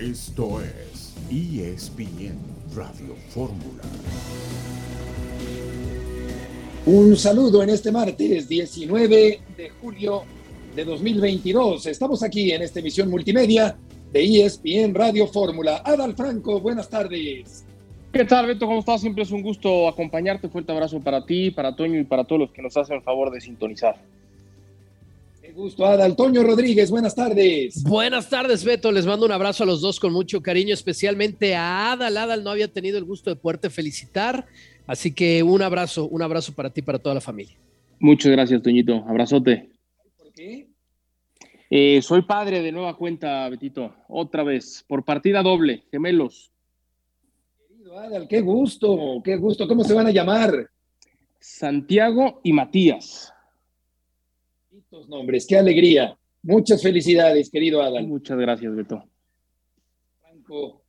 Esto es ESPN Radio Fórmula. Un saludo en este martes 19 de julio de 2022. Estamos aquí en esta emisión multimedia de ESPN Radio Fórmula. Adal Franco, buenas tardes. ¿Qué tal, Beto? ¿Cómo estás? Siempre es un gusto acompañarte. Fuerte abrazo para ti, para Toño y para todos los que nos hacen el favor de sintonizar. Gusto, Adal. Toño Rodríguez, buenas tardes. Buenas tardes, Beto. Les mando un abrazo a los dos con mucho cariño, especialmente a Adal. Adal no había tenido el gusto de poderte felicitar. Así que un abrazo, un abrazo para ti y para toda la familia. Muchas gracias, Toñito. Abrazote. ¿Por qué? Eh, soy padre de nueva cuenta, Betito. Otra vez, por partida doble, gemelos. Querido Adal, qué gusto, qué gusto. ¿Cómo se van a llamar? Santiago y Matías. Bonitos nombres, qué alegría. Muchas felicidades, querido Adal. Muchas gracias, Beto. Franco,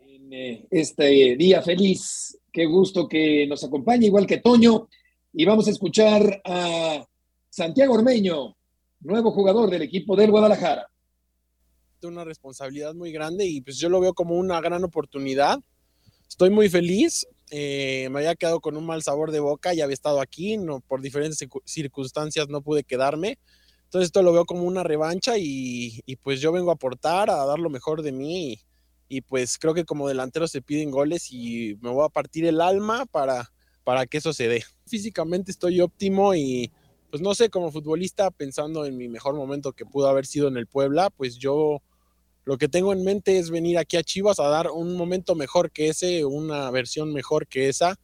en eh, este día feliz. Qué gusto que nos acompañe, igual que Toño. Y vamos a escuchar a Santiago Ormeño, nuevo jugador del equipo del Guadalajara. una responsabilidad muy grande y pues yo lo veo como una gran oportunidad. Estoy muy feliz. Eh, me había quedado con un mal sabor de boca, ya había estado aquí, no, por diferentes circu- circunstancias no pude quedarme. Entonces esto lo veo como una revancha y, pues yo vengo a aportar, a dar lo mejor de mí y, y, pues creo que como delantero se piden goles y me voy a partir el alma para, para que eso se dé. Físicamente estoy óptimo y pues no sé, como futbolista, pensando en mi mejor momento que pudo haber sido en el Puebla, pues yo lo que tengo en mente es venir aquí a Chivas a dar un momento mejor que ese, una versión mejor que esa.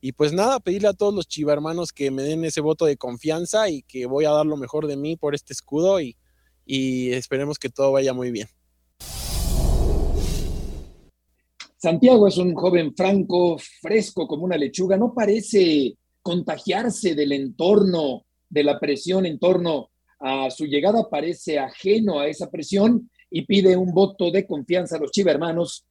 Y pues nada, pedirle a todos los chivermanos que me den ese voto de confianza y que voy a dar lo mejor de mí por este escudo y, y esperemos que todo vaya muy bien. Santiago es un joven franco, fresco como una lechuga, no parece contagiarse del entorno, de la presión en torno a su llegada, parece ajeno a esa presión y pide un voto de confianza a los chivermanos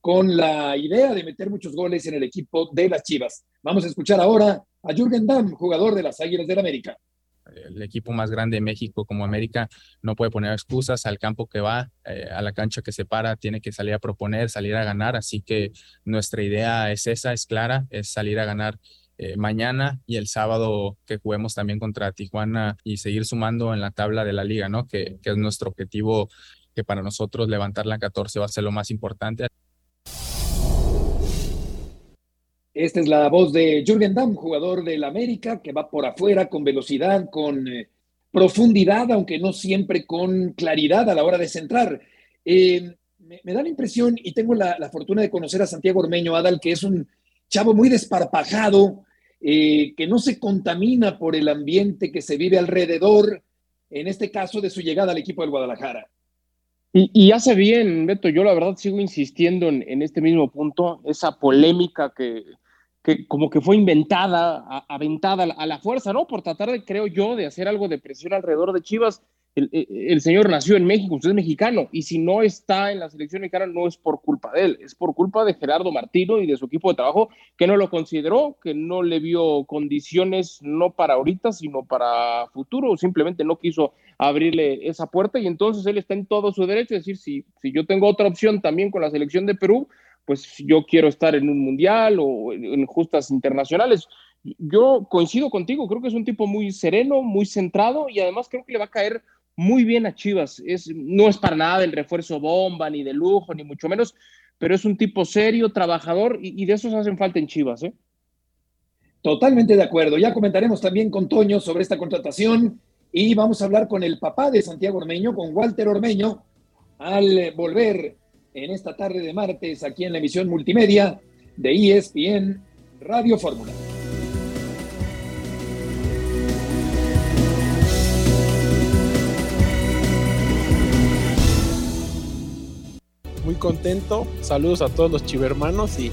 con la idea de meter muchos goles en el equipo de las Chivas. Vamos a escuchar ahora a Jürgen Damm, jugador de las Águilas del América. el equipo más grande de México como América no puede poner excusas al campo que va, eh, a la cancha que se para, tiene que salir a proponer, salir a ganar, así que nuestra idea es esa, es clara, es salir a ganar eh, mañana y el sábado que juguemos también contra Tijuana y seguir sumando en la tabla de la liga, ¿no? Que, que es nuestro objetivo, que para nosotros levantar la 14 va a ser lo más importante. Esta es la voz de Jürgen Damm, jugador del América, que va por afuera con velocidad, con eh, profundidad, aunque no siempre con claridad a la hora de centrar. Eh, me, da la impresión, y tengo la, la, fortuna de conocer a Santiago Ormeño Adal, que es un chavo muy desparpajado, eh, que no se contamina por el ambiente que se vive alrededor, en este caso de su llegada al equipo del Guadalajara. Y, y, hace bien, Beto, yo la verdad sigo insistiendo en, en este mismo punto, esa polémica que, que como que fue inventada, aventada a la fuerza, ¿no? Por tratar de, creo yo, de hacer algo de presión alrededor de Chivas. El, el, el, señor nació en México, usted es mexicano, y si no está en la selección mexicana no es por culpa de él, es por culpa de Gerardo Martino y de su equipo de trabajo, que no lo consideró, que no le vio condiciones no para ahorita, sino para futuro, simplemente no quiso abrirle esa puerta, y entonces él está en todo su derecho, es decir, si, si yo tengo otra opción también con la selección de Perú, pues yo quiero estar en un mundial o en justas internacionales. Yo coincido contigo, creo que es un tipo muy sereno, muy centrado y además creo que le va a caer muy bien a Chivas. Es, no es para nada del refuerzo bomba, ni de lujo, ni mucho menos, pero es un tipo serio, trabajador y, y de esos hacen falta en Chivas. ¿eh? Totalmente de acuerdo. Ya comentaremos también con Toño sobre esta contratación y vamos a hablar con el papá de Santiago Ormeño, con Walter Ormeño, al volver en esta tarde de martes aquí en la emisión multimedia de ESPN Radio Fórmula. Contento, saludos a todos los chivermanos y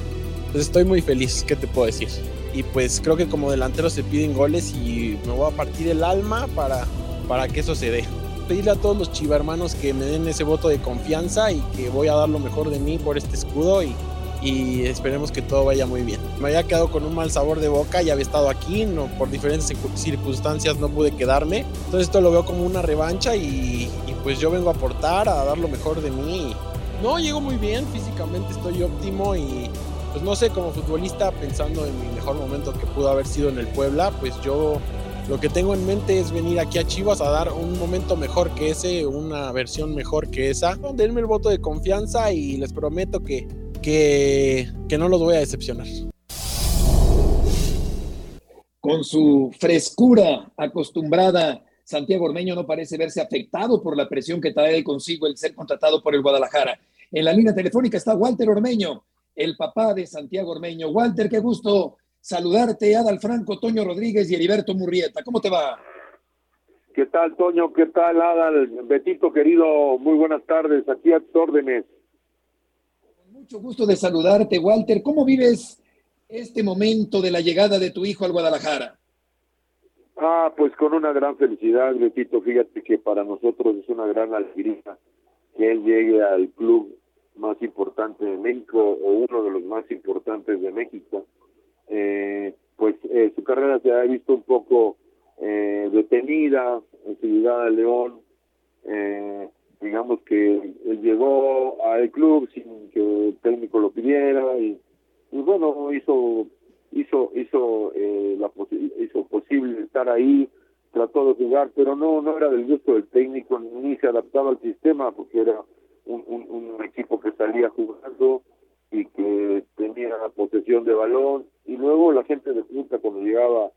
pues estoy muy feliz, ¿qué te puedo decir? Y pues creo que como delantero se piden goles y me voy a partir el alma para, para que eso se dé pedirle a todos los chivermanos que me den ese voto de confianza y que voy a dar lo mejor de mí por este escudo y, y esperemos que todo vaya muy bien. Me había quedado con un mal sabor de boca, ya había estado aquí, no, por diferentes circunstancias no pude quedarme. Entonces esto lo veo como una revancha y, y pues yo vengo a aportar, a dar lo mejor de mí No, llego muy bien, físicamente estoy óptimo y pues no sé, como futbolista, pensando en mi mejor momento que pudo haber sido en el Puebla, pues yo lo que tengo en mente es venir aquí a Chivas a dar un momento mejor que ese, una versión mejor que esa. Denme el voto de confianza y les prometo que, que, que no los voy a decepcionar. Con su frescura acostumbrada, Santiago Ormeño no parece verse afectado por la presión que trae consigo el ser contratado por el Guadalajara. En la línea telefónica está Walter Ormeño, el papá de Santiago Ormeño. Walter, qué gusto saludarte. Adal Franco, Toño Rodríguez y Heriberto Murrieta. ¿Cómo te va? ¿Qué tal, Toño? ¿Qué tal, Adal? Betito, querido, muy buenas tardes. Aquí a tus órdenes. Con mucho gusto de saludarte, Walter. ¿Cómo vives este momento de la llegada de tu hijo al Guadalajara? Ah, pues con una gran felicidad, Betito. Fíjate que para nosotros es una gran alegría que él llegue al club más importante de México o uno de los más importantes de México. Eh, pues eh, su carrera se ha visto un poco eh, detenida en su llegada a León. Eh, digamos que él llegó al club sin que el técnico lo pidiera y, y bueno, hizo hizo hizo eh, la hizo posible estar ahí trató de jugar pero no no era del gusto del técnico ni se adaptaba al sistema porque era un, un, equipo que salía jugando y que tenía posesión de balón y luego la gente de punta cuando llegaba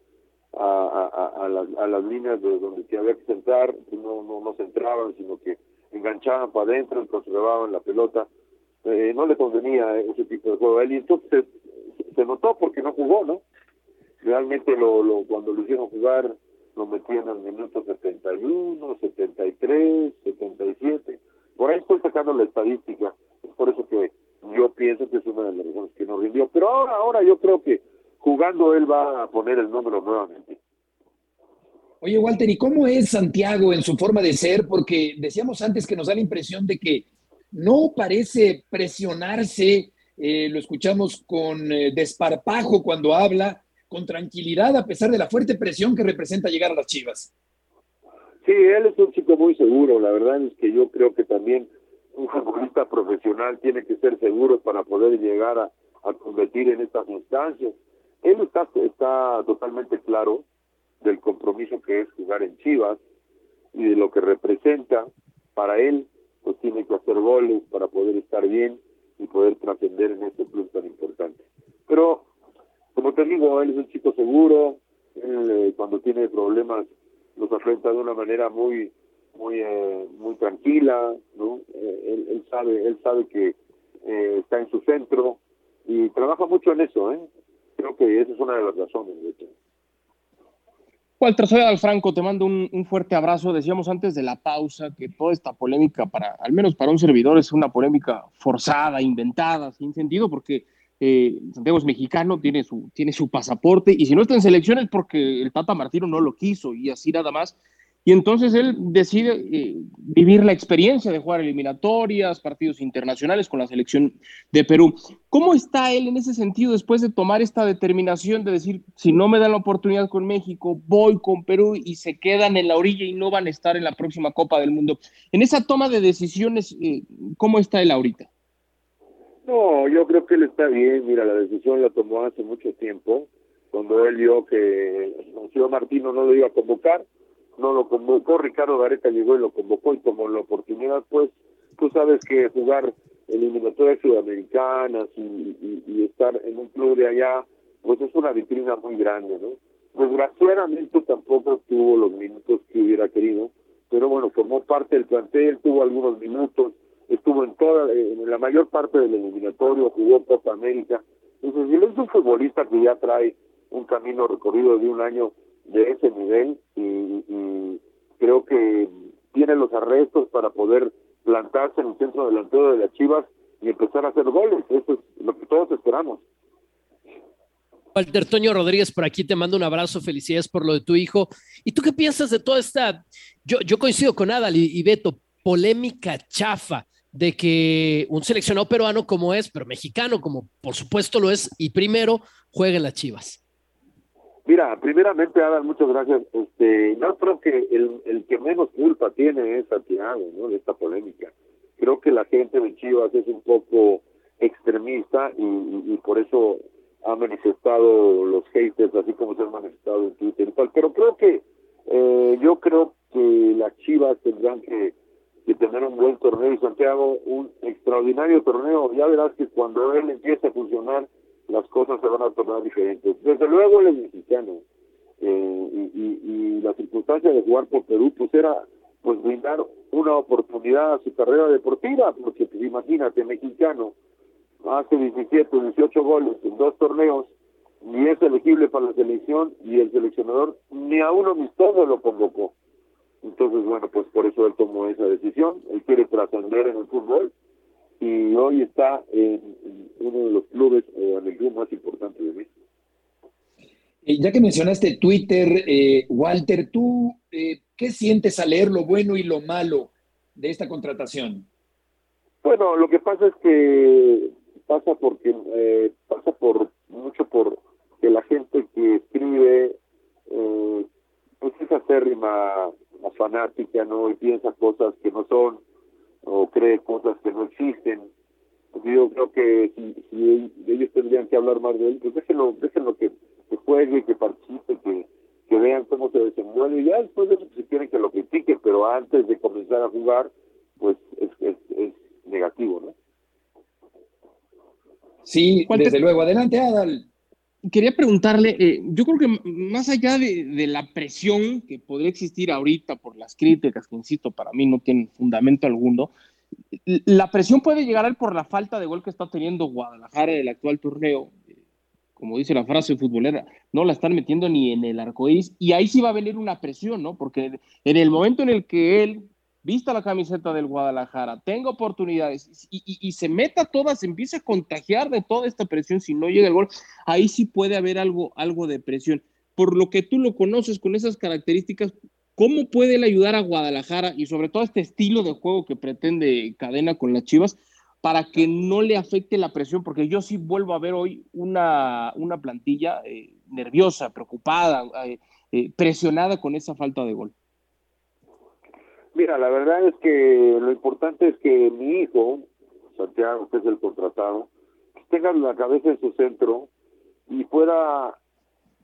a, a, a, las, a las líneas de donde se había que pues no no no centraban sino que enganchaban para adentro y conservaban la pelota. Eh, no le convenía ese tipo de juego a él y entonces se notó porque no jugó, ¿no? Realmente lo, cuando lo hicieron jugar lo metían el minuto 71, 73, 77. Por ahí estoy sacando la estadística. Es por eso que yo pienso que es una de las razones que no rindió. Pero ahora, ahora yo creo que jugando él va a poner el número nuevamente. Oye, Walter, ¿y cómo es Santiago en su forma de ser? Porque decíamos antes que nos da la impresión de que no parece presionarse eh, lo escuchamos con eh, desparpajo cuando habla, con tranquilidad a pesar de la fuerte presión que representa llegar a las Chivas. Sí, él es un chico muy seguro, la verdad es que yo creo que también un futbolista profesional tiene que ser seguro para poder llegar a, a competir en estas instancias. Él está, está totalmente claro del compromiso que es jugar en Chivas y de lo que representa para él, pues tiene que hacer goles para poder estar bien y poder trascender en este club tan importante. Pero, como te digo, él es un chico seguro, él eh, cuando tiene problemas los afronta de una manera muy muy eh, muy tranquila, ¿no? Eh, él, él, sabe él sabe que eh, está en su centro y trabaja mucho en eso, ¿eh? Creo que esa es una de las razones de hecho. Walter, soy Alfranco, te mando un, un, fuerte abrazo. Decíamos antes de la pausa que toda esta polémica, para, al menos para un servidor, es una polémica forzada, inventada, sin sentido, porque eh, Santiago es mexicano, tiene su, tiene su pasaporte, y si no está en selección es porque el Tata Martino no lo quiso, y así nada más. Y entonces él decide eh, vivir la experiencia de jugar eliminatorias, partidos internacionales con la selección de Perú. ¿Cómo está él en ese sentido después de tomar esta determinación de decir, si no me dan la oportunidad con México, voy con Perú y se quedan en la orilla y no van a estar en la próxima Copa del Mundo? En esa toma de decisiones, eh, ¿cómo está él ahorita? No, yo creo que él está bien. Mira, la decisión la tomó hace mucho tiempo, cuando él vio que el señor Martino no lo iba a convocar no lo convocó, Ricardo Gareca llegó y lo convocó y como la oportunidad, pues tú sabes que jugar eliminatorias sudamericanas y, estar en un club de allá, pues es una vitrina muy grande, ¿no? Desgraciadamente tampoco tuvo los minutos que hubiera querido, pero bueno, formó parte del plantel, tuvo algunos minutos, estuvo en toda, en la mayor parte del eliminatorio, jugó Copa América, entonces él es un futbolista que ya trae un camino recorrido de un año de ese nivel y, creo que tiene los arrestos para poder plantarse en el centro delantero de las Chivas y empezar a hacer goles. Eso es lo que todos esperamos. Walter Toño Rodríguez, por aquí te mando un abrazo, felicidades por lo de tu hijo. ¿Y tú qué piensas de toda esta, yo, yo coincido con Adal y, y Beto, polémica chafa de que un seleccionado peruano como es, pero mexicano como por supuesto lo es, y primero juegue en las Chivas? Mira, primeramente, Adam, muchas gracias. Este, yo creo que el, que menos culpa tiene es Santiago, ¿no? De esta polémica. creo que la gente de Chivas es un poco extremista y, por eso ha manifestado los haters así como se han manifestado en Twitter y tal. Pero creo que eh, yo creo que las Chivas tendrán que, tener un buen torneo y Santiago un extraordinario torneo. Ya verás que cuando él empiece a funcionar las cosas se van a tornar diferentes. Desde luego él es mexicano eh, y, y, la circunstancia de jugar por Perú pues era pues brindar una oportunidad a su carrera deportiva, porque pues, imagínate, mexicano, hace 17, 18 goles en dos torneos, ni es elegible para la selección, y el seleccionador ni a uno amistoso lo convocó. Entonces, bueno, pues por eso él tomó esa decisión, él quiere trascender en el fútbol, y hoy está en, uno de los clubes, o en el club más importante de México. Eh, ya que mencionaste Twitter, eh, Walter, ¿tú eh, qué sientes al leer lo bueno y lo malo de esta contratación? Bueno, lo que pasa es que pasa porque eh, pasa por mucho por que la gente que escribe eh, pues es acérrima fanática, ¿no? Y piensa cosas que no son o cree cosas que no existen. Pues yo creo que si, ellos tendrían que hablar más de él, pues déjenlo, déjenlo que, que juegue, que participe, que, que vean cómo se desenvuelve y ya después de eso si quieren que lo critique, pero antes de comenzar a jugar, pues es, es, es negativo, ¿no? Sí, desde luego. Adelante, Adal. Quería preguntarle, eh, yo creo que más allá de, la presión que podría existir ahorita por las críticas, que insisto, para mí no tienen fundamento alguno, la presión puede llegar a él por la falta de gol que está teniendo Guadalajara en el actual torneo como dice la frase futbolera, no la están metiendo ni en el arcoíris, y ahí sí va a venir una presión, ¿no? Porque en el momento en el que él vista la camiseta del Guadalajara, tenga oportunidades y, se meta todas, se empiece a contagiar de toda esta presión si no llega el gol, ahí sí puede haber algo, algo de presión. Por lo que tú lo conoces con esas características, ¿cómo puede él ayudar a Guadalajara y sobre todo este estilo de juego que pretende Cadena con las Chivas para que no le afecte la presión, porque yo sí vuelvo a ver hoy una, una plantilla eh, nerviosa, preocupada, eh, eh, presionada con esa falta de gol. Mira, la verdad es que lo importante es que mi hijo, Santiago, que es el contratado, tenga la cabeza en su centro y pueda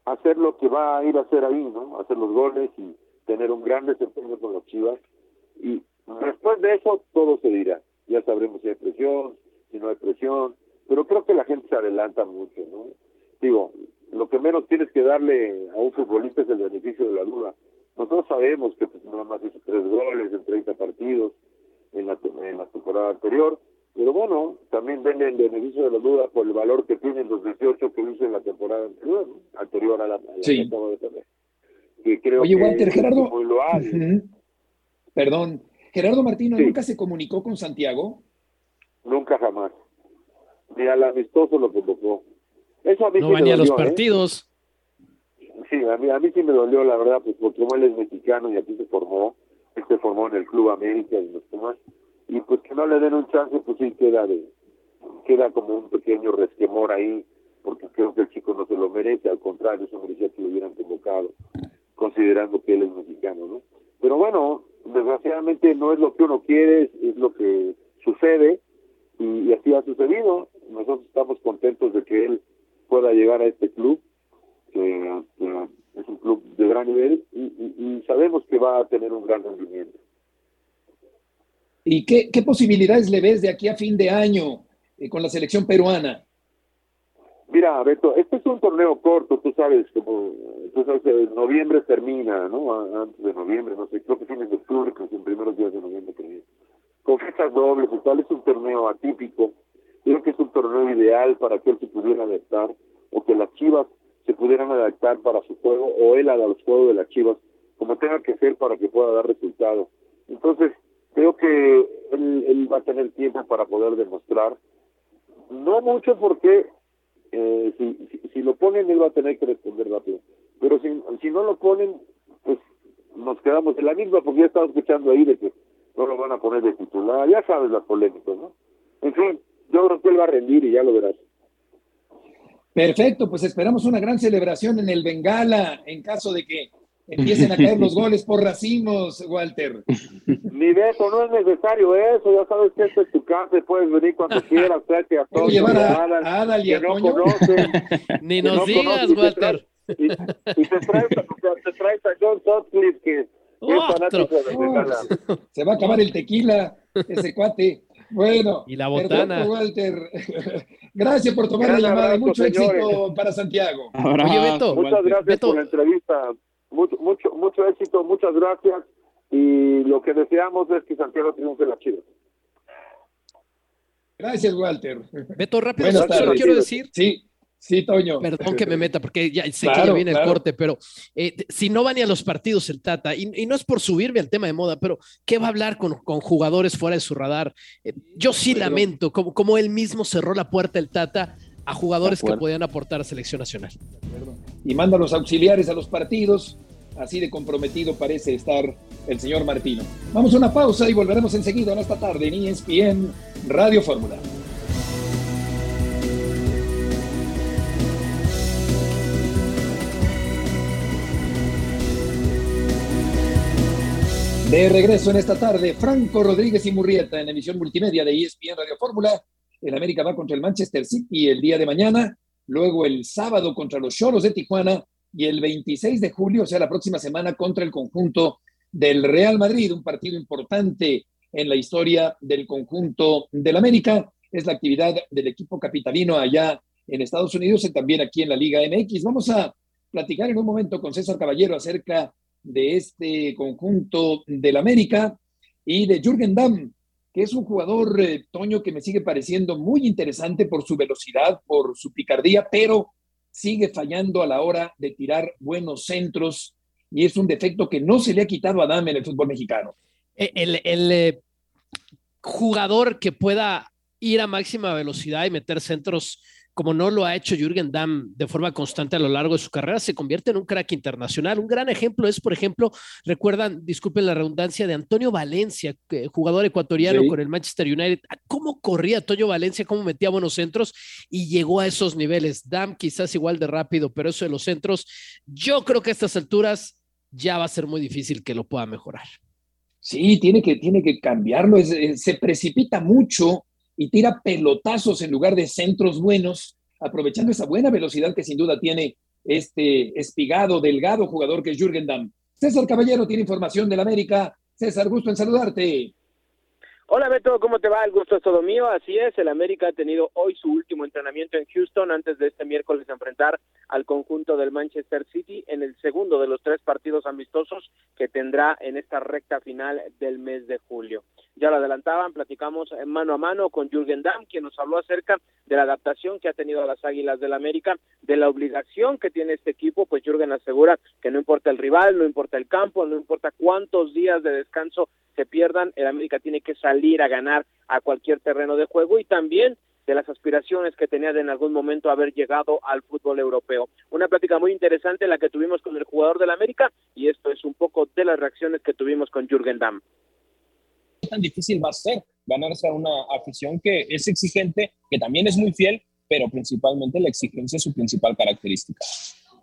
hacer lo que va a ir a hacer ahí, ¿no? Hacer los goles y tener un gran desempeño con los Chivas. Y después de eso todo se dirá ya sabremos si hay presión, si no hay presión, pero creo que la gente se adelanta mucho, ¿no? Digo, lo que menos tienes que darle a un futbolista es el beneficio de la duda. Nosotros sabemos que pues, nada más hizo tres goles en 30 partidos en la, en la temporada anterior, pero bueno, también denle el beneficio de la duda por el valor que tienen los 18 que hizo en la temporada anterior, anterior a la, sí. que creo Oye, que Walter, Gerardo, perdón, Gerardo Martino nunca se comunicó con Santiago. Nunca jamás. Ni al amistoso lo convocó. Eso a mí no sí a los ¿eh? Sí, a mí, a mí sí me dolió, la verdad, pues porque él es mexicano y aquí se formó, él se formó en el Club América y los demás, y pues que no le den un chance, pues sí queda de, queda como un pequeño resquemor ahí, porque creo que el chico no se lo merece, al contrario, eso merecía que lo hubieran convocado, considerando que él es mexicano, ¿no? Pero bueno, desgraciadamente no es lo que uno quiere, es lo que sucede y, así ha sucedido. Nosotros estamos contentos de que él pueda llegar a este club, que, es un club de gran nivel y, sabemos que va a tener un gran rendimiento. ¿Y qué, qué posibilidades le ves de aquí a fin de año eh, con la selección peruana? Mira, Beto, este es un torneo corto, tú sabes, como tú sabes, en noviembre termina, ¿no? Antes de noviembre, no sé, creo que fines de octubre, que en primeros días de noviembre termina. Con fechas dobles y tal, es un torneo atípico. Creo que es un torneo ideal para que él se pudiera adaptar, o que las chivas se pudieran adaptar para su juego, o él a los juegos de las chivas, como tenga que ser para que pueda dar resultados. Entonces, creo que él, él va a tener tiempo para poder demostrar, no mucho porque eh, si, si, lo ponen, él va a tener que responder rápido. Pero si, si no lo ponen, pues nos quedamos en la misma, porque ya estaba escuchando ahí de que no lo van a poner de titular, ya sabes las polémicas, ¿no? En fin, yo creo que él va a rendir y ya lo verás. Perfecto, pues esperamos una gran celebración en el Bengala en caso de que empiecen a caer los goles por racimos, Walter. Mi Beto, no es necesario eso, ya sabes que esto es tu casa, puedes venir cuando quieras, tráete a todos. llevar a, Adal y a no conocen. Ni nos no digas, Walter. Y, y te, traes, te traes a John Sutcliffe, que es Otro. fanático de Bengala. Se va a acabar el tequila, ese cuate. Bueno, Y la perdón, botana. Walter. Gracias por tomar la llamada y mucho señores. éxito para Santiago. Oye, Beto. Muchas Walter. gracias Beto. por la entrevista. Mucho, mucho, mucho éxito, muchas gracias. Y lo que deseamos es que Santiago triunfe la Chivas. Gracias, Walter. Beto, rápido, tardes. quiero decir, Sí, sí, Toño. perdón que me meta, porque ya sé que Claro, ya viene el corte, pero eh, si no va ni a los partidos el Tata, y, y no es por subirme al tema de moda, pero ¿qué va a hablar con, con jugadores fuera de su radar? Eh, yo sí lamento como, como él mismo cerró la puerta el Tata a jugadores que podían aportar a selección nacional. Y manda a los auxiliares a los partidos. Así de comprometido parece estar el señor Martino. Vamos a una pausa y volveremos enseguida en esta tarde en ESPN Radio Fórmula. De regreso en esta tarde, Franco Rodríguez y Murrieta en emisión multimedia de ESPN Radio Fórmula. El América va contra el Manchester City el día de mañana, luego el sábado contra los Cholos de Tijuana y el 26 de julio, o sea, la próxima semana, contra el conjunto del Real Madrid, un partido importante en la historia del conjunto del América. Es la actividad del equipo capitalino allá en Estados Unidos y también aquí en la Liga MX. Vamos a platicar en un momento con César Caballero acerca de este conjunto del América y de Jürgen Damm, que es un jugador, eh, Toño, que me sigue pareciendo muy interesante por su velocidad, por su picardía, pero sigue fallando a la hora de tirar buenos centros y es un defecto que no se le ha quitado a Damm en el fútbol mexicano. Eh, El, el, eh, jugador que pueda ir a máxima velocidad y meter centros como no lo ha hecho Jürgen Damm de forma constante a lo largo de su carrera, se convierte en un crack internacional. Un gran ejemplo es, por ejemplo, recuerdan, disculpen la redundancia, de Antonio Valencia, jugador ecuatoriano Sí. con el Manchester United. ¿Cómo corría Antonio Valencia? ¿Cómo metía buenos centros? Y llegó a esos niveles. Damm quizás igual de rápido, pero eso de los centros, yo creo que a estas alturas ya va a ser muy difícil que lo pueda mejorar. Sí, tiene que, tiene que cambiarlo. Es- eh, se precipita mucho y tira pelotazos en lugar de centros buenos, aprovechando esa buena velocidad que sin duda tiene este espigado, delgado jugador que es Jürgen Damm. César Caballero tiene información del América. César, gusto en saludarte. Hola Beto, ¿cómo te va? El gusto es todo mío. Así es, el América ha tenido hoy su último entrenamiento en Houston antes de este miércoles enfrentar al conjunto del Manchester City en el segundo de los tres partidos amistosos que tendrá en esta recta final del mes de julio. Ya lo adelantaban, platicamos mano a mano con Jürgen Damm, quien nos habló acerca de la adaptación que ha tenido a las Águilas del América, de la obligación que tiene este equipo, pues Jürgen asegura que no importa el rival, no importa el campo, no importa cuántos días de descanso se pierdan, el América tiene que salir a ganar a cualquier terreno de juego y también de las aspiraciones que tenía de en algún momento haber llegado al fútbol europeo. Una plática muy interesante la que tuvimos con el jugador del América y esto es un poco de las reacciones que tuvimos con Jürgen Damm. ¿Qué tan difícil va a ser ganarse a una afición que es exigente, que también es muy fiel, pero principalmente la exigencia es su principal característica?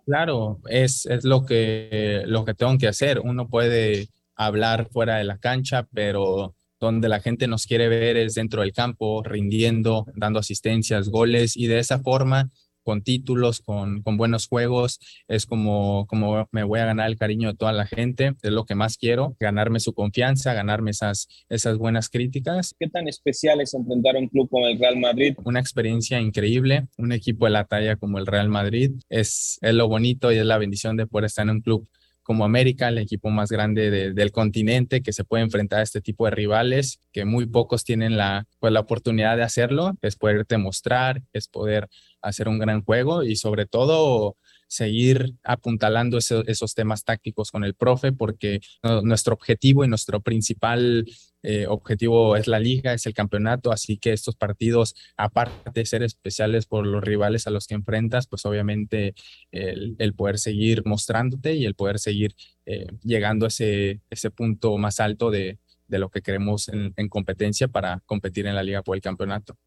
Claro, es, es lo, que, lo que tengo que hacer. Uno puede hablar fuera de la cancha, pero donde la gente nos quiere ver es dentro del campo, rindiendo, dando asistencias, goles, y de esa forma, con títulos, con, con buenos juegos, es como, como me voy a ganar el cariño de toda la gente, es lo que más quiero, ganarme su confianza, ganarme esas, esas buenas críticas. ¿Qué tan especial es enfrentar a un club como el Real Madrid? Una experiencia increíble, un equipo de la talla como el Real Madrid, es, es lo bonito y es la bendición de poder estar en un club como América, el equipo más grande de, del continente que se puede enfrentar a este tipo de rivales, que muy pocos tienen la, pues, la oportunidad de hacerlo, es poderte mostrar, es poder hacer un gran juego y sobre todo seguir apuntalando eso, esos temas tácticos con el profe, porque nuestro objetivo y nuestro principal eh, objetivo es la liga, es el campeonato, así que estos partidos, aparte de ser especiales por los rivales a los que enfrentas, pues obviamente el, poder seguir mostrándote y el poder seguir eh, llegando a ese, punto más alto de, lo que queremos en competencia para competir en la liga por el campeonato.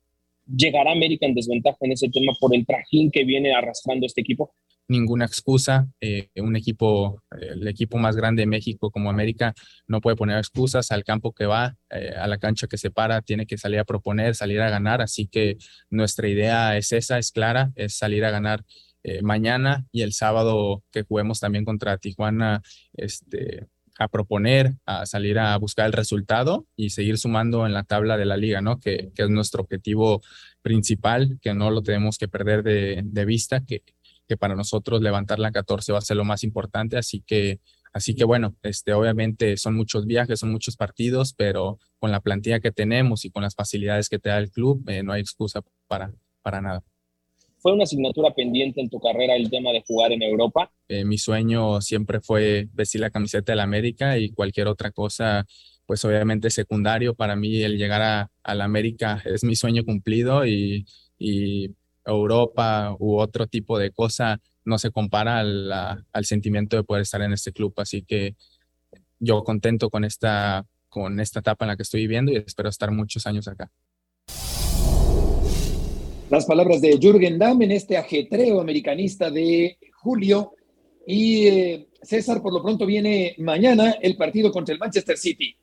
¿Llegará América en desventaja en ese tema por el trajín que viene arrastrando este equipo? ninguna excusa. Eh, un equipo, el equipo más grande de México como América, no puede poner excusas al campo que va, eh, a la cancha que se para, tiene que salir a proponer, salir a ganar. Así que nuestra idea es esa, es clara, es salir a ganar eh, mañana y el sábado que juguemos también contra Tijuana, este, a proponer, a salir a buscar el resultado y seguir sumando en la tabla de la liga, ¿no? Que, es nuestro objetivo principal, que no lo tenemos que perder de, vista, que, que para nosotros levantar la 14 va a ser lo más importante, así que Así que bueno, este, obviamente son muchos viajes, son muchos partidos, pero con la plantilla que tenemos y con las facilidades que te da el club, eh, no hay excusa para, para nada. ¿Fue una asignatura pendiente en tu carrera el tema de jugar en Europa? Eh, mi sueño siempre fue vestir la camiseta de la América y cualquier otra cosa, pues obviamente secundario. Para mí el llegar a, a la América es mi sueño cumplido y, y Europa u otro tipo de cosa no se compara al, al, sentimiento de poder estar en este club. Así que yo contento con esta, con esta etapa en la que estoy viviendo y espero estar muchos años acá. Las palabras de Jürgen Damm en este ajetreo americanista de julio. Y eh, César, por lo pronto viene mañana el partido contra el Manchester City.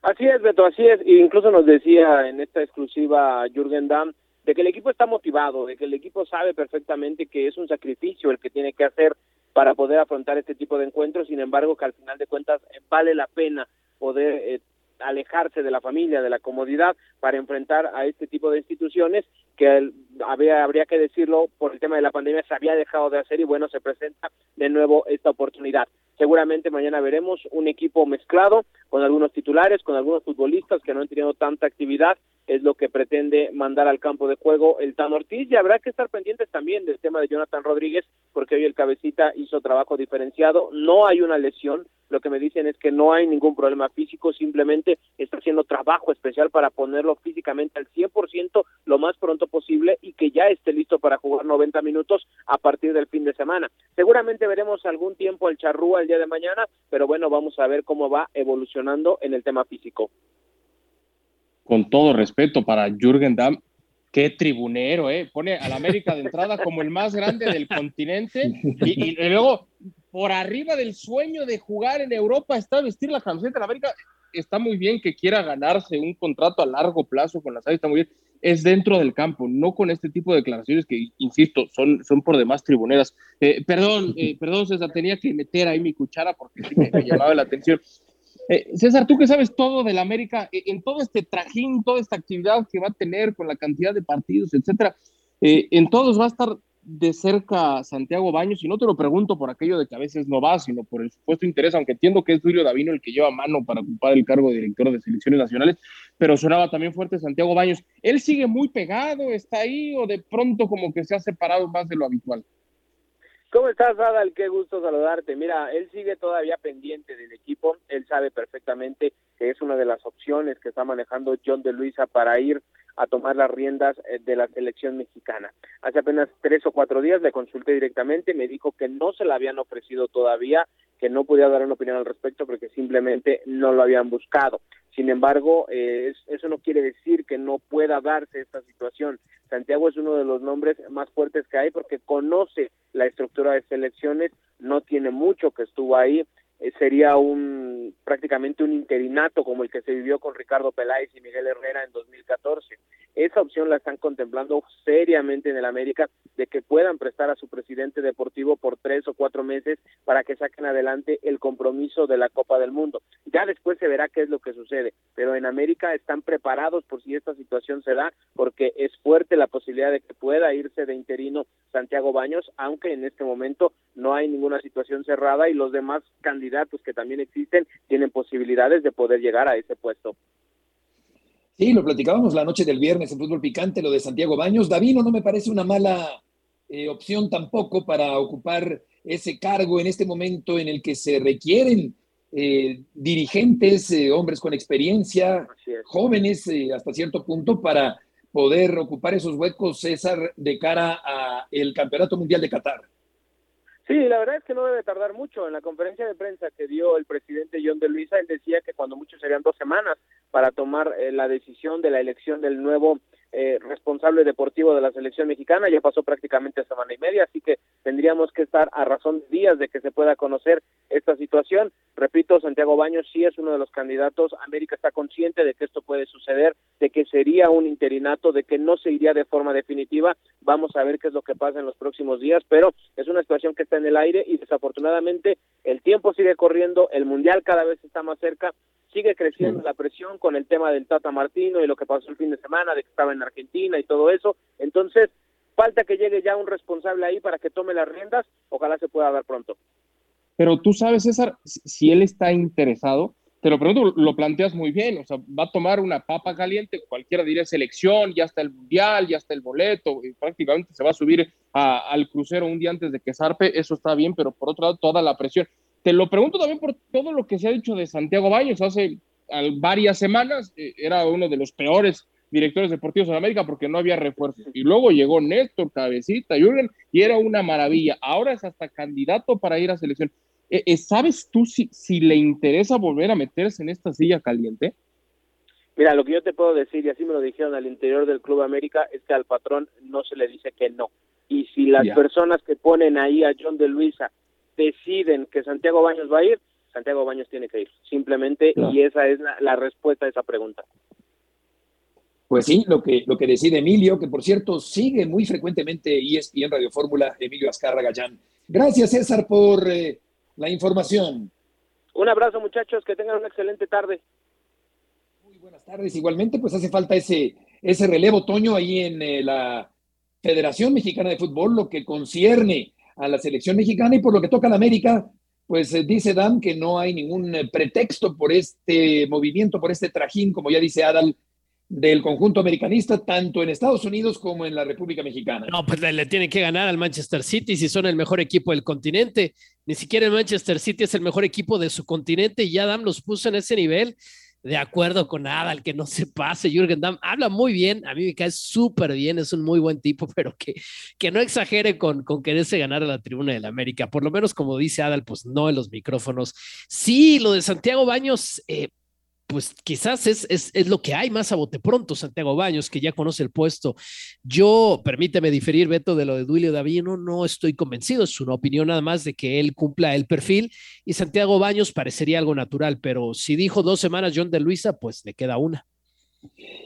Así es, Beto, así es. Incluso nos decía en esta exclusiva Jürgen Damm de que el equipo está motivado, de que el equipo sabe perfectamente que es un sacrificio el que tiene que hacer para poder afrontar este tipo de encuentros, sin embargo que al final de cuentas eh, vale la pena poder eh, alejarse de la familia, de la comodidad, para enfrentar a este tipo de instituciones que había, habría que decirlo, por el tema de la pandemia se había dejado de hacer y bueno, se presenta de nuevo esta oportunidad. Seguramente mañana veremos un equipo mezclado con algunos titulares, con algunos futbolistas que no han tenido tanta actividad es lo que pretende mandar al campo de juego el Tan Ortiz y habrá que estar pendientes también del tema de Jonathan Rodríguez porque hoy el cabecita hizo trabajo diferenciado, no hay una lesión, lo que me dicen es que no hay ningún problema físico, simplemente está haciendo trabajo especial para ponerlo físicamente al 100% lo más pronto posible y que ya esté listo para jugar 90 minutos a partir del fin de semana. Seguramente veremos algún tiempo el charrúa día de mañana, pero bueno, vamos a ver cómo va evolucionando en el tema físico con todo respeto para Jürgen Damm, qué tribunero, ¿eh? Pone a la América de entrada como el más grande del continente y, luego por arriba del sueño de jugar en Europa está vestir la camiseta de la América. Está muy bien que quiera ganarse un contrato a largo plazo con las áreas, está muy bien. Es dentro del campo, no con este tipo de declaraciones que, insisto, son, son por demás tribuneras. Eh, perdón, eh, perdón, César, tenía que meter ahí mi cuchara porque sí me llamaba la atención. Eh, César, tú que sabes todo del América, eh, en todo este trajín, toda esta actividad que va a tener con la cantidad de partidos, etcétera, en todos va a estar de cerca Santiago Baños, y no te lo pregunto por aquello de que a veces no va, sino por el supuesto interés, aunque entiendo que es Julio Davino el que lleva mano para ocupar el cargo de director de selecciones nacionales, pero sonaba también fuerte Santiago Baños. ¿Él sigue muy pegado, está ahí, o de pronto como que se ha separado más de lo habitual? ¿Cómo estás, Adal? Qué gusto saludarte. Mira, él sigue todavía pendiente del equipo. Él sabe perfectamente que es una de las opciones que está manejando John de Luisa para ir a tomar las riendas eh, de la selección mexicana. Hace apenas tres o cuatro días le consulté directamente, me dijo que no se la habían ofrecido todavía, que no podía dar una opinión al respecto porque simplemente no lo habían buscado. Sin embargo, eh, eso no quiere decir que no pueda darse esta situación. Santiago es uno de los nombres más fuertes que hay porque conoce la estructura de selecciones, no tiene mucho que estuvo ahí, eh, sería un prácticamente un interinato como el que se vivió con Ricardo Peláez y Miguel Herrera en 2014. Esa opción la están contemplando seriamente en el América de que puedan prestar a su presidente deportivo por tres o cuatro meses para que saquen adelante el compromiso de la Copa del Mundo. Ya después se verá qué es lo que sucede, pero en América están preparados por si esta situación se da, porque es fuerte la posibilidad de que pueda irse de interino Santiago Baños, aunque en este momento no hay ninguna situación cerrada y los demás candidatos que también existen tienen posibilidades de poder llegar a ese puesto. Sí, lo platicábamos la noche del viernes en Fútbol Picante, lo de Santiago Baños. Davino no me parece una mala eh, opción tampoco para ocupar ese cargo en este momento en el que se requieren eh, dirigentes, eh, hombres con experiencia, jóvenes hasta cierto punto para poder ocupar esos huecos, César, de cara al Campeonato Mundial de Qatar. Sí, la verdad es que no debe tardar mucho. En la conferencia de prensa que dio el presidente John de Luisa, él decía que cuando mucho serían dos semanas para tomar eh, la decisión de la elección del nuevo eh, responsable deportivo de la selección mexicana, ya pasó prácticamente semana y media, así que tendríamos que estar a razón de días de que se pueda conocer esta situación. Repito, Santiago Baños sí es uno de los candidatos, América está consciente de que esto puede suceder, de que sería un interinato, de que no se iría de forma definitiva, vamos a ver qué es lo que pasa en los próximos días, pero es una situación que está en el aire y desafortunadamente el tiempo sigue corriendo, el Mundial cada vez está más cerca, sigue creciendo la presión con el tema del Tata Martino y lo que pasó el fin de semana, de que estaba en Argentina y todo eso. Entonces, falta que llegue ya un responsable ahí para que tome las riendas. Ojalá se pueda dar pronto. Pero tú sabes, César, si él está interesado, te lo pregunto, lo planteas muy bien, o sea, va a tomar una papa caliente, cualquiera diría selección, ya está el mundial, ya está el boleto, prácticamente se va a subir al crucero un día antes de que zarpe, eso está bien, pero por otro lado, toda la presión. Te lo pregunto también por todo lo que se ha dicho de Santiago Baños. Hace varias semanas eh, era uno de los peores directores deportivos en América porque no había refuerzo. Y luego llegó Néstor, Cabecita, Jürgen, y era una maravilla. Ahora es hasta candidato para ir a selección. Eh, eh, ¿Sabes tú si, si le interesa volver a meterse en esta silla caliente? Mira, lo que yo te puedo decir, y así me lo dijeron al interior del Club América, es que al patrón no se le dice que no. Y si las personas que ponen ahí a John de Luisa deciden que Santiago Baños va a ir, Santiago Baños tiene que ir, simplemente, y esa es la, respuesta a esa pregunta. Pues sí, lo que, lo que decide Emilio, que por cierto sigue muy frecuentemente ESPN Radio Fórmula, Emilio Azcarra Gallán. Gracias, César, por eh, la información. Un abrazo, muchachos, que tengan una excelente tarde. Muy buenas tardes. Igualmente, pues hace falta ese, ese relevo, Toño, ahí en eh, la Federación Mexicana de Fútbol, lo que concierne a la selección mexicana y por lo que toca a la América, pues eh, dice Dan que no hay ningún pretexto por este movimiento, por este trajín, como ya dice Adal, del conjunto americanista, tanto en Estados Unidos como en la República Mexicana. No, pues le, tienen que ganar al Manchester City si son el mejor equipo del continente. Ni siquiera el Manchester City es el mejor equipo de su continente y Adam los puso en ese nivel de acuerdo con nada, el que no se pase. Jürgen Damm habla muy bien, a mí me cae súper bien, es un muy buen tipo, pero que, que no exagere con, con quererse ganar a la tribuna de la América. Por lo menos, como dice Adal, pues no en los micrófonos. Sí, lo de Santiago Baños, eh, pues quizás es, es, lo que hay más a bote pronto, Santiago Baños, que ya conoce el puesto. Yo, permíteme diferir, Beto, de lo de Duilio Davino, no estoy convencido, es una opinión nada más de que él cumpla el perfil y Santiago Baños parecería algo natural, pero si dijo dos semanas John de Luisa, pues le queda una.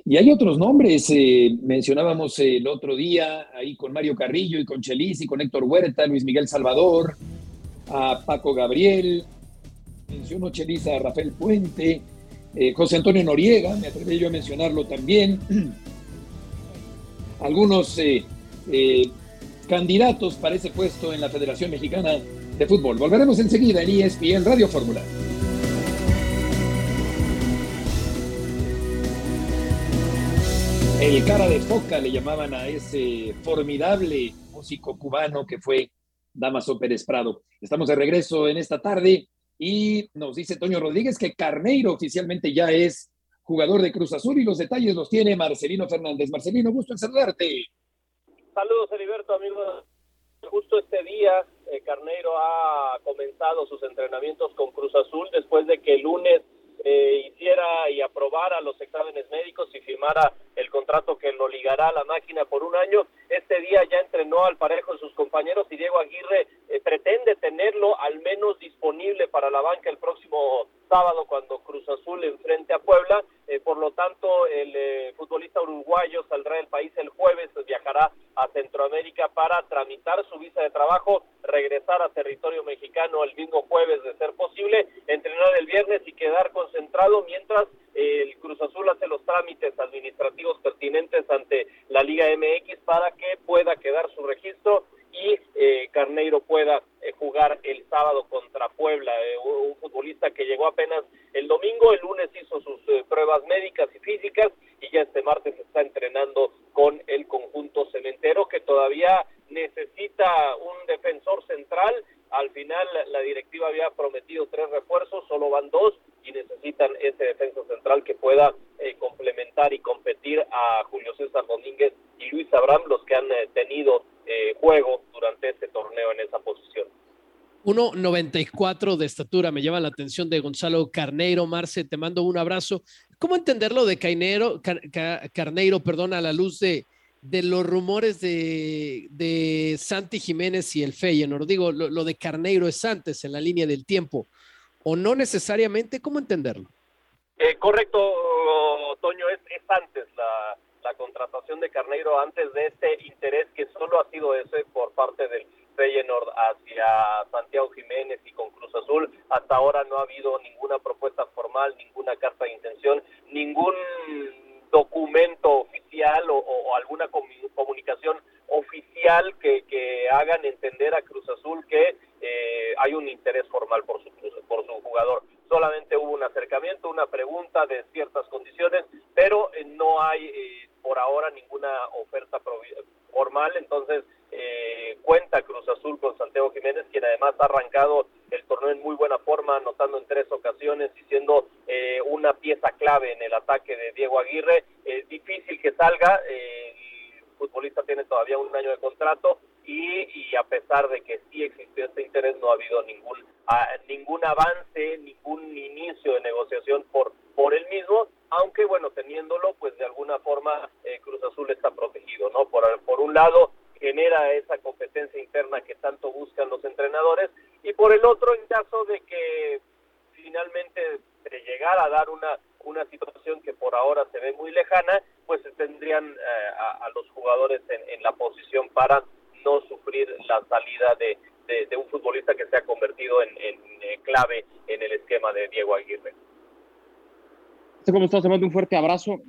Y hay otros nombres, eh, mencionábamos el otro día ahí con Mario Carrillo y con Chelis y con Héctor Huerta, Luis Miguel Salvador, a Paco Gabriel, mencionó Chelis a Rafael Puente, eh, José Antonio Noriega, me atreví yo a mencionarlo también, algunos eh, eh, candidatos para ese puesto en la Federación Mexicana de Fútbol. Volveremos enseguida en ESPN Radio Fórmula. El cara de foca le llamaban a ese formidable músico cubano que fue Damaso Pérez Prado. Estamos de regreso en esta tarde y nos dice Toño Rodríguez que Carneiro oficialmente ya es jugador de Cruz Azul y los detalles los tiene Marcelino Fernández. Marcelino, gusto en saludarte. Saludos, Heriberto, amigos. Justo este día, eh, Carneiro ha comenzado sus entrenamientos con Cruz Azul después de que el lunes eh, hiciera y aprobara los exámenes médicos y firmara contrato que lo ligará a la máquina por un año. Este día ya entrenó al parejo de sus compañeros y Diego Aguirre eh, pretende tenerlo al menos disponible para la banca el próximo sábado cuando Cruz Azul enfrente a Puebla. Eh, por lo tanto, el eh, futbolista uruguayo saldrá del país el jueves, viajará a Centroamérica para tramitar su visa de trabajo, regresar a territorio mexicano el mismo jueves de ser posible, entrenar el viernes y quedar concentrado mientras el Cruz Azul hace los trámites administrativos pertinentes ante la Liga MX para que pueda quedar su registro y eh, Carneiro pueda eh, jugar el sábado contra Puebla, eh, un futbolista que llegó apenas el domingo, el lunes hizo sus pruebas médicas y físicas y ya este martes está entrenando con el conjunto cementero que todavía necesita un defensor central. Al final la directiva había prometido tres refuerzos, solo van dos y necesitan ese defensa central que pueda complementar y competir a Julio César Domínguez y Luis Abraham, los que han tenido eh, juego durante este torneo en esa posición. 1.94 de estatura, me llama la atención de Gonzalo Carneiro. Marce, te mando un abrazo. ¿Cómo entenderlo de Carneiro, perdón, a la luz de, de los rumores de, de, Santi Jiménez y el Feyenoord? Digo, lo, de Carneiro es antes en la línea del tiempo, o no necesariamente, ¿cómo entenderlo? Eh, correcto, Toño, es, es antes la, la contratación de Carneiro, antes de este interés que solo ha sido ese por parte del Feyenoord hacia Santiago Jiménez y con Cruz Azul. Hasta ahora no ha habido ninguna propuesta formal, ninguna carta de intención, ningún documento oficial o, alguna comunicación oficial que, que, hagan entender a Cruz Azul que eh, hay un interés formal por su, por su jugador. Solamente hubo un acercamiento, una pregunta de ciertas condiciones, pero eh, no hay eh, por ahora ninguna oferta formal. Entonces, eh, cuenta Cruz Azul con Santiago Jiménez, quien además ha arrancado el torneo en muy buena forma, anotando en tres ocasiones y siendo eh, una pieza clave en el ataque de Diego Aguirre. Es difícil que salga, el futbolista tiene todavía un año de contrato y, a pesar de que sí existió este interés, no ha habido ningún, ah, ningún avance, ningún inicio de negociación por, por él mismo, aunque bueno, teniéndolo, pues de alguna forma Cruz Azul está protegido, ¿no? Por, por un lado, genera esa competencia interna que tanto buscan los entrenadores y por el otro en caso de que finalmente se llegara a dar una una situación que por ahora se ve muy lejana pues tendrían eh, a, los jugadores en, la posición para no sufrir la salida de, de, un futbolista que se ha convertido en, en eh, clave en el esquema de Diego Aguirre. ¿Cómo estás? Te mando un fuerte abrazo.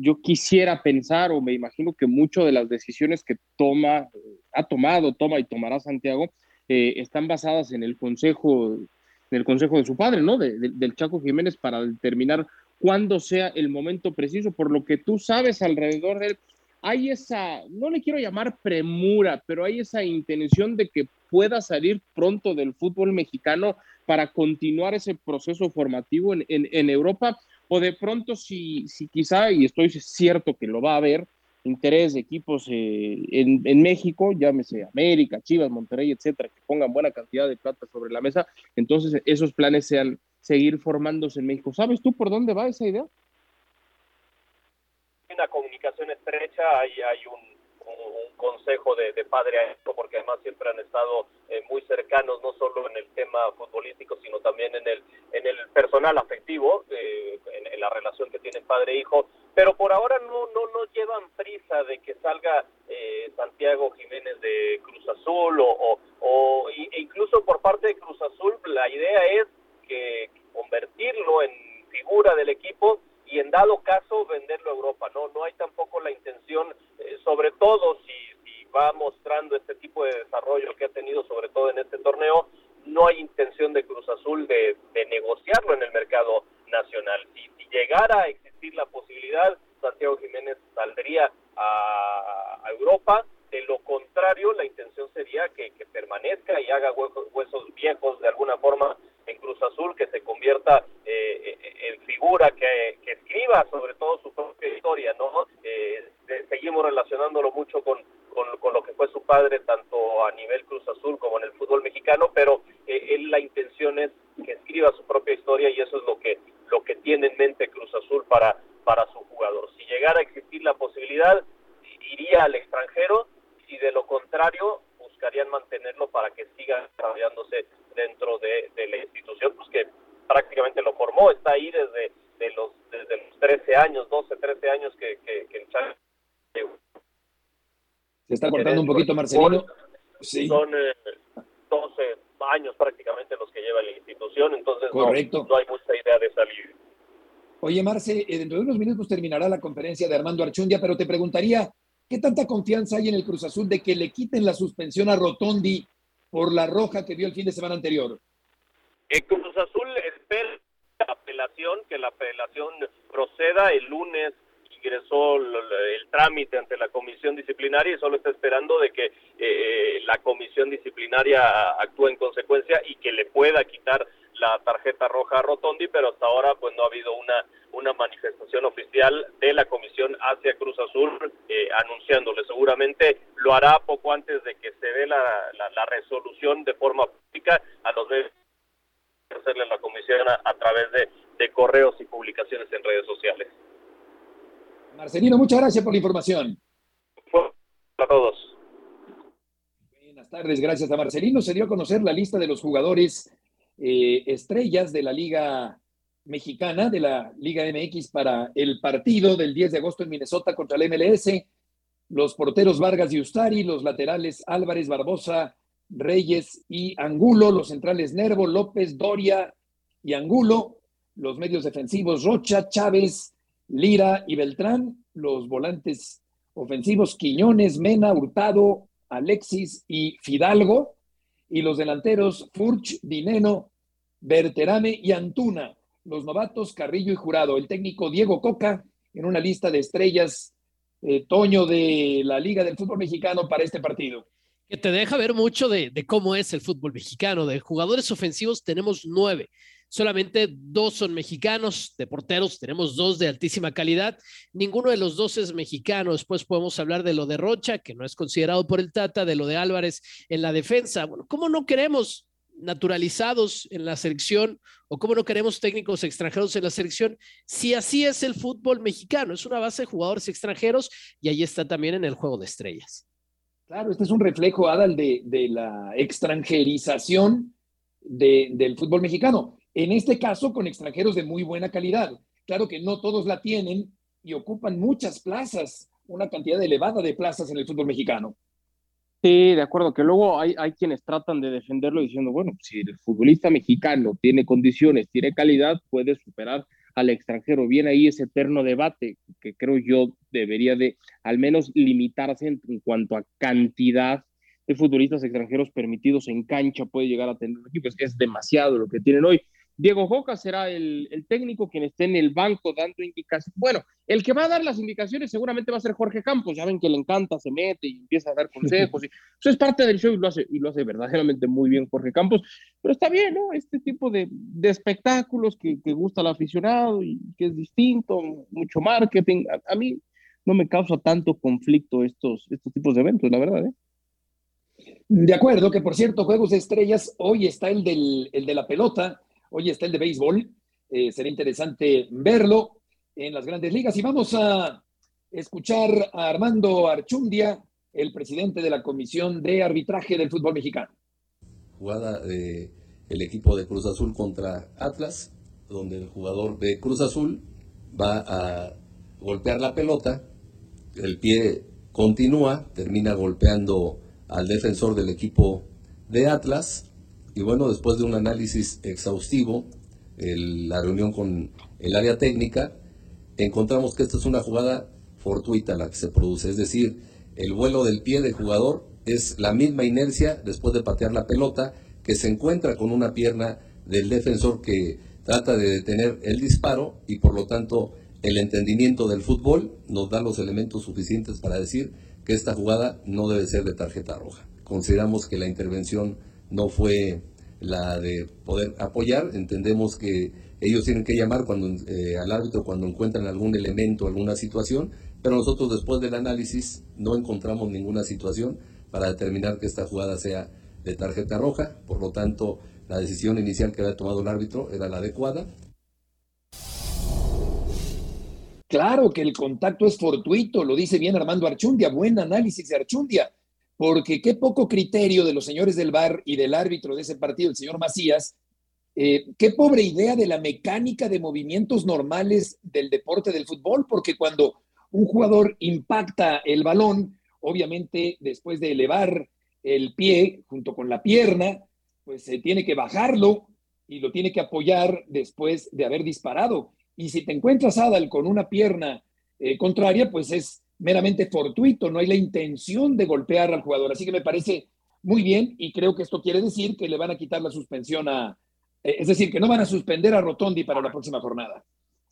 Yo quisiera pensar, o me imagino que muchas de las decisiones que toma, ha tomado, toma y tomará Santiago, eh, están basadas en el consejo, en el consejo de su padre, ¿no? del Chaco Jiménez para determinar cuándo sea el momento preciso. Por lo que tú sabes alrededor de él, hay esa, no le quiero llamar premura, pero hay esa intención de que pueda salir pronto del fútbol mexicano para continuar ese proceso formativo en, en Europa o de pronto si, si quizá, y estoy cierto que lo va a haber, interés de equipos eh, en, en, México, llámese América, Chivas, Monterrey, etcétera, que pongan buena cantidad de plata sobre la mesa, entonces esos planes sean seguir formándose en México. ¿Sabes tú por dónde va esa idea? Una comunicación estrecha, hay, hay un un, consejo de, padre a esto, porque además siempre han estado eh, muy cercanos, no solo en el tema futbolístico, sino también en el, en el personal afectivo, eh, en, la relación que tienen padre e hijo. Pero por ahora no, no, no llevan prisa de que salga eh, Santiago Jiménez de Cruz Azul o, o, e incluso por parte de Cruz Azul la idea es que convertirlo en figura del equipo y en dado caso venderlo a Europa. No, no hay tampoco la intención, eh, sobre todo si, va mostrando este tipo de desarrollo que ha tenido, sobre todo en este torneo, no hay intención de Cruz Azul de, negociarlo en el mercado nacional. Si, llegara a existir la posibilidad, Santiago Jiménez saldría a, Europa. De lo contrario, la intención sería que, permanezca y haga huesos viejos de alguna forma en Cruz Azul, que se convierta eh, en figura, que, escriba sobre todo su propia historia, ¿no? Eh, seguimos relacionándolo mucho con, con, lo que fue su padre, tanto a nivel Cruz Azul como en el fútbol mexicano, pero eh, él la intención es que escriba su propia historia y eso es lo que, lo que tiene en mente Cruz Azul para, para su jugador. Si llegara a existir la posibilidad, iría al extranjero, y de lo contrario, buscarían mantenerlo para que siga desarrollándose dentro de, la institución, pues que prácticamente lo formó, está ahí desde de los, desde los 13 años, 12, 13 años que, que, que el Chávez Se está cortando un poquito, Marcelino. Sí. Son 12 eh, años prácticamente los que lleva la institución, entonces No, no hay mucha idea de salir. Oye, Marce, eh, dentro de unos minutos terminará la conferencia de Armando Archundia, pero te preguntaría, ¿qué tanta confianza hay en el Cruz Azul de que le quiten la suspensión a Rotondi por la roja que vio el fin de semana anterior. El Cruz Azul espera la apelación, que la apelación proceda el lunes ingresó el, trámite ante la comisión disciplinaria y solo está esperando de que eh, la comisión disciplinaria actúe en consecuencia y que le pueda quitar la tarjeta roja a Rotondi, pero hasta ahora pues no ha habido una una manifestación oficial de la comisión hacia Cruz Azul eh, anunciándole. Seguramente lo hará poco antes de que se dé la, la, resolución de forma pública a los hacerle a la comisión a, a través de, de correos y publicaciones en redes sociales. Marcelino, muchas gracias por la información. A todos. Buenas tardes, gracias a Marcelino. Se dio a conocer la lista de los jugadores eh, estrellas de la Liga Mexicana, de la Liga MX para el partido del 10 de agosto en Minnesota contra el MLS. Los porteros Vargas y Ustari, los laterales Álvarez, Barbosa, Reyes y Angulo, los centrales Nervo, López, Doria y Angulo, los medios defensivos Rocha, Chávez, Lira y Beltrán, los volantes ofensivos Quiñones, Mena, Hurtado, Alexis y Fidalgo, y los delanteros Furch, Dineno, Berterame y Antuna, los novatos Carrillo y Jurado, el técnico Diego Coca en una lista de estrellas, eh, Toño de la Liga del Fútbol Mexicano para este partido. Que te deja ver mucho de, de cómo es el fútbol mexicano. De jugadores ofensivos tenemos nueve solamente dos son mexicanos, de porteros tenemos dos de altísima calidad, ninguno de los dos es mexicano, después podemos hablar de lo de Rocha, que no es considerado por el Tata, de lo de Álvarez en la defensa. Bueno, ¿cómo no queremos naturalizados en la selección o cómo no queremos técnicos extranjeros en la selección, si así es el fútbol mexicano, es una base de jugadores extranjeros y ahí está también en el juego de estrellas. Claro, este es un reflejo, Adal, de, la extranjerización de, del fútbol mexicano. En este caso, con extranjeros de muy buena calidad. Claro que no todos la tienen y ocupan muchas plazas, una cantidad elevada de plazas en el fútbol mexicano. Sí, de acuerdo, que luego hay, hay quienes tratan de defenderlo diciendo, bueno, si el futbolista mexicano tiene condiciones, tiene calidad, puede superar al extranjero. Viene ahí ese eterno debate que creo yo debería de al menos limitarse en, cuanto a cantidad de futbolistas extranjeros permitidos en cancha puede llegar a tener equipos. Es demasiado lo que tienen hoy. Diego Joca será el, el, técnico quien esté en el banco dando indicaciones. Bueno, el que va a dar las indicaciones seguramente va a ser Jorge Campos. Ya ven que le encanta, se mete y empieza a dar consejos. Y, eso es parte del show y lo hace, y lo hace verdaderamente muy bien Jorge Campos. Pero está bien, ¿no? Este tipo de, de espectáculos que, que, gusta al aficionado y que es distinto, mucho marketing. A, a, mí no me causa tanto conflicto estos, estos tipos de eventos, la verdad, ¿eh? De acuerdo, que por cierto, Juegos de Estrellas, hoy está el, del, el de la pelota Hoy está el de béisbol. Eh, será interesante verlo en las grandes ligas. Y vamos a escuchar a Armando Archundia, el presidente de la Comisión de Arbitraje del Fútbol Mexicano. Jugada del el equipo de Cruz Azul contra Atlas, donde el jugador de Cruz Azul va a golpear la pelota, el pie continúa, termina golpeando al defensor del equipo de Atlas y bueno, después de un análisis exhaustivo, el, la reunión con el área técnica, encontramos que esta es una jugada fortuita la que se produce, es decir, el vuelo del pie del jugador es la misma inercia después de patear la pelota que se encuentra con una pierna del defensor que trata de detener el disparo y por lo tanto el entendimiento del fútbol nos da los elementos suficientes para decir que esta jugada no debe ser de tarjeta roja. Consideramos que la intervención no fue la de poder apoyar. Entendemos que ellos tienen que llamar cuando, eh, al árbitro cuando encuentran algún elemento, alguna situación, pero nosotros después del análisis no encontramos ninguna situación para determinar que esta jugada sea de tarjeta roja. Por lo tanto, la decisión inicial que había tomado el árbitro era la adecuada. Claro que el contacto es fortuito, lo dice bien Armando Archundia, buen análisis de Archundia porque qué poco criterio de los señores del VAR y del árbitro de ese partido, el señor Macías, eh, qué pobre idea de la mecánica de movimientos normales del deporte del fútbol, porque cuando un jugador impacta el balón, obviamente después de elevar el pie junto con la pierna, pues se tiene que bajarlo y lo tiene que apoyar después de haber disparado. Y si te encuentras, Adal, con una pierna eh, contraria, pues es meramente fortuito, no hay la intención de golpear al jugador. Así que me parece muy bien y creo que esto quiere decir que le van a quitar la suspensión a, eh, es decir, que no van a suspender a Rotondi para la próxima jornada.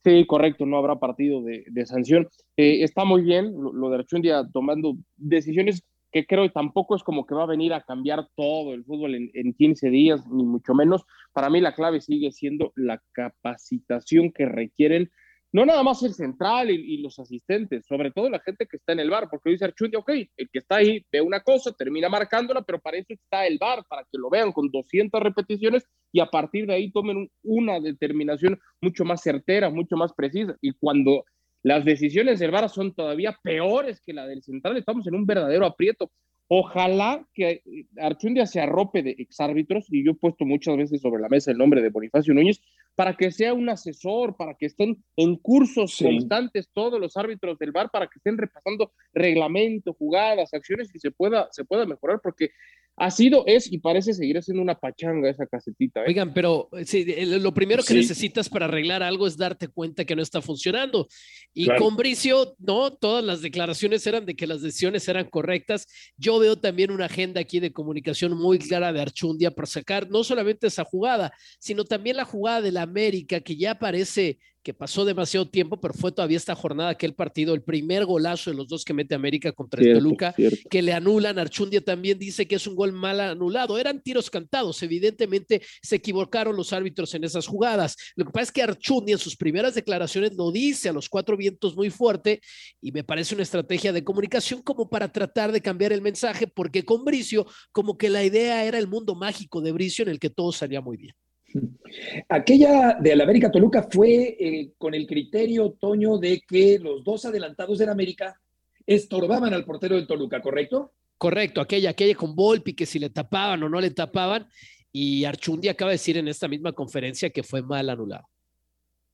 Sí, correcto, no habrá partido de, sanción. Eh, está muy bien lo, lo de Archundia tomando decisiones que creo que tampoco es como que va a venir a cambiar todo el fútbol en, en 15 días, ni mucho menos. Para mí la clave sigue siendo la capacitación que requieren no nada más el central y, los asistentes, sobre todo la gente que está en el bar, porque dice Archundia, ok, el que está ahí ve una cosa, termina marcándola, pero para eso está el bar, para que lo vean con 200 repeticiones y a partir de ahí tomen una determinación mucho más certera, mucho más precisa. Y cuando las decisiones del bar son todavía peores que la del central, estamos en un verdadero aprieto. Ojalá que Archundia se arrope de exárbitros, y yo he puesto muchas veces sobre la mesa el nombre de Bonifacio Núñez, para que sea un asesor, para que estén en cursos constantes todos los árbitros del bar, para que estén repasando reglamento, jugadas, acciones y se pueda, se pueda mejorar, porque ha sido, es y parece seguir siendo una pachanga esa casetita. ¿eh? Oigan, pero sí, lo primero que necesitas para arreglar algo es darte cuenta que no está funcionando. Y con Bricio, no, todas las declaraciones eran de que las decisiones eran correctas. Yo veo también una agenda aquí de comunicación muy clara de Archundia para sacar no solamente esa jugada, sino también la jugada de la América, que ya parece que pasó demasiado tiempo, pero fue todavía esta jornada aquel partido, el primer golazo de los dos que mete América contra el Toluca, que le anulan. Archundia también dice que es un gol mal anulado. Eran tiros cantados, evidentemente se equivocaron los árbitros en esas jugadas. Lo que pasa es que Archundia en sus primeras declaraciones lo dice a los cuatro vientos muy fuerte y me parece una estrategia de comunicación como para tratar de cambiar el mensaje, porque con Bricio, como que la idea era el mundo mágico de Bricio en el que todo salía muy bien. Aquella de la América Toluca fue eh, con el criterio, Toño, de que los dos adelantados del América estorbaban al portero del Toluca, ¿correcto? Correcto, aquella, aquella con Volpi, que si le tapaban o no le tapaban, y Archundi acaba de decir en esta misma conferencia que fue mal anulado.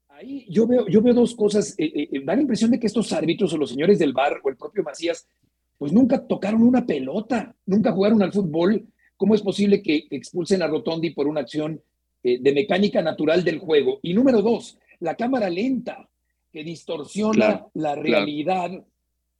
Ahí yo veo, yo veo dos cosas. Eh, eh, da la impresión de que estos árbitros o los señores del bar o el propio Macías, pues nunca tocaron una pelota, nunca jugaron al fútbol. ¿Cómo es posible que expulsen a Rotondi por una acción eh, de mecánica natural del juego. Y número dos, la cámara lenta, que distorsiona la realidad,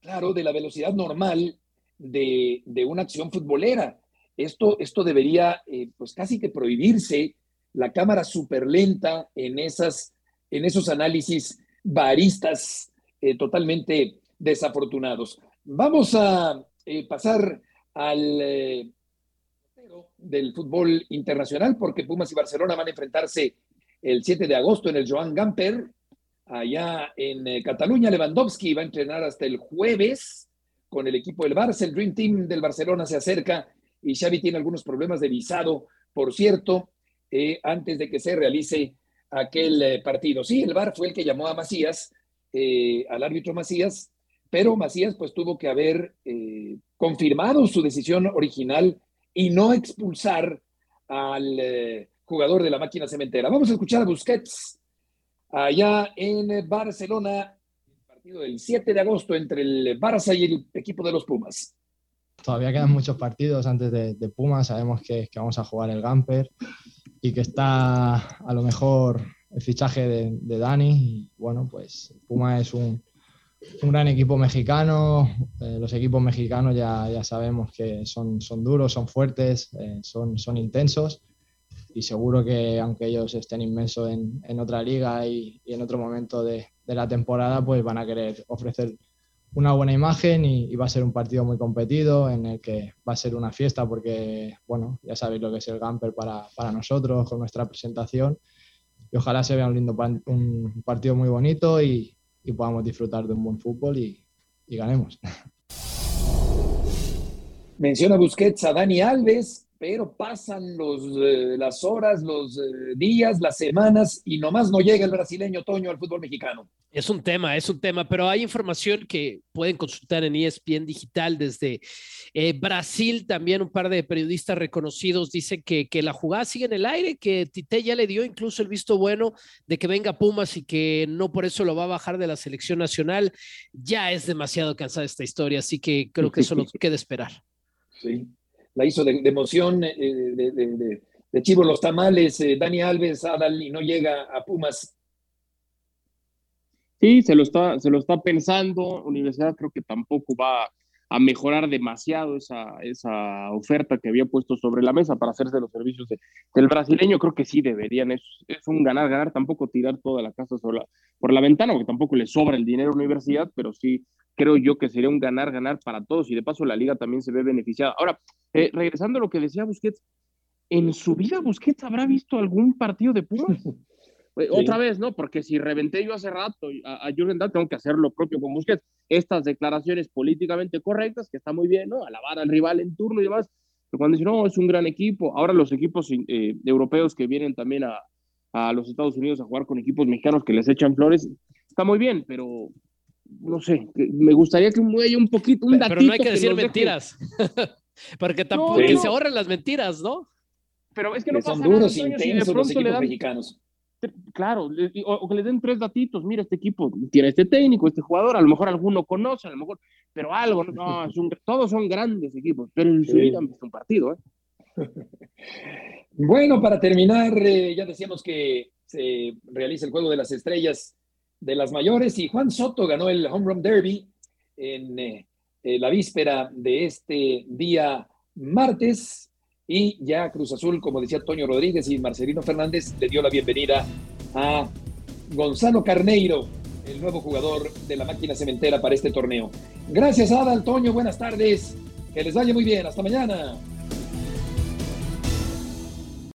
claro. de la velocidad normal de, una acción futbolera. Esto, esto debería, eh, pues casi que prohibirse, la cámara súper lenta en, esas, en esos análisis baristas eh, totalmente desafortunados. Vamos a pasar al del fútbol internacional, porque Pumas y Barcelona van a enfrentarse el 7 de agosto en el Joan Gamper, allá en eh, Cataluña. Lewandowski va a entrenar hasta el jueves con el equipo del Barça. El Dream Team del Barcelona se acerca y Xavi tiene algunos problemas de visado, por cierto, eh, antes de que se realice aquel eh, partido. Sí, el VAR fue el que llamó a Macías, al árbitro Macías, pero Macías pues tuvo que haber confirmado su decisión original y no expulsar al eh, jugador de la máquina cementera. Vamos a escuchar a Busquets allá en Barcelona, el partido del 7 de agosto entre el Barça y el equipo de los Pumas. Todavía quedan muchos partidos antes de, Pumas, sabemos que, que, vamos a jugar el Gamper y que está a lo mejor el fichaje de, de Dani. Y bueno, pues Puma es un, un gran equipo mexicano. Eh, los equipos mexicanos ya, ya sabemos que son, son duros, son fuertes, eh, son, son intensos y seguro que aunque ellos estén inmensos en, en otra liga y, y, en otro momento de, de, la temporada, pues van a querer ofrecer una buena imagen y, va a ser un partido muy competido en el que va a ser una fiesta porque, bueno, ya sabéis lo que es el Gamper para, para nosotros con nuestra presentación y ojalá se vea un lindo un partido muy bonito y, y podamos disfrutar de un buen fútbol y, ganemos. Menciona Busquets a Dani Alves, pero pasan los, eh, las horas, los eh, días, las semanas y nomás no llega el brasileño Toño al fútbol mexicano. Es un tema, es un tema, pero hay información que pueden consultar en ESPN Digital desde eh, Brasil. También un par de periodistas reconocidos dicen que, que, la jugada sigue en el aire, que Tite ya le dio incluso el visto bueno de que venga Pumas y que no por eso lo va a bajar de la selección nacional. Ya es demasiado cansada esta historia, así que creo que eso nos queda esperar. Sí, la hizo de, emoción, eh, de, de, de, Chivo los tamales, eh, Dani Alves, Adal, y no llega a Pumas Sí, se lo está, se lo está pensando. Universidad creo que tampoco va a mejorar demasiado esa, esa oferta que había puesto sobre la mesa para hacerse los servicios del brasileño. Creo que sí deberían, es, es un ganar-ganar, tampoco tirar toda la casa por la ventana, porque tampoco le sobra el dinero a la universidad, pero sí creo yo que sería un ganar-ganar para todos y de paso la liga también se ve beneficiada. Ahora, eh, regresando a lo que decía Busquets, ¿en su vida Busquets habrá visto algún partido de Pumas? Otra vez, ¿no? Porque si reventé yo hace rato a, a Jürgen Damm, tengo que hacer lo propio con Busquets. Estas declaraciones políticamente correctas, que está muy bien, ¿no? Alabar al rival en turno y demás. Pero cuando dicen, no, es un gran equipo. Ahora los equipos eh, europeos que vienen también a, a los Estados Unidos a jugar con equipos mexicanos que les echan flores, está muy bien, pero no sé, me gustaría que haya un poquito, un datito Pero no hay que decir mentiras. Porque tampoco que se ahorren las mentiras, ¿no? Pero es que no son pasa duros, nada, de intensos los pronto le dan- mexicanos. Claro, o, o que le den tres datitos. Mira, este equipo tiene este técnico, este jugador, a lo mejor alguno conoce, a lo mejor, pero algo, no, es un- todos son grandes equipos, pero en su vida han visto un partido, ¿eh? Bueno, para terminar, eh, ya decíamos que se realiza el juego de las estrellas de las mayores y Juan Soto ganó el Home Run Derby en eh, eh, la víspera de este día martes y ya Cruz Azul, como decía Toño Rodríguez y Marcelino Fernández, le dio la bienvenida a Gonzalo Carneiro, el nuevo jugador de la máquina cementera para este torneo. Gracias, Adal, Toño, buenas tardes. Que les vaya muy bien. Hasta mañana.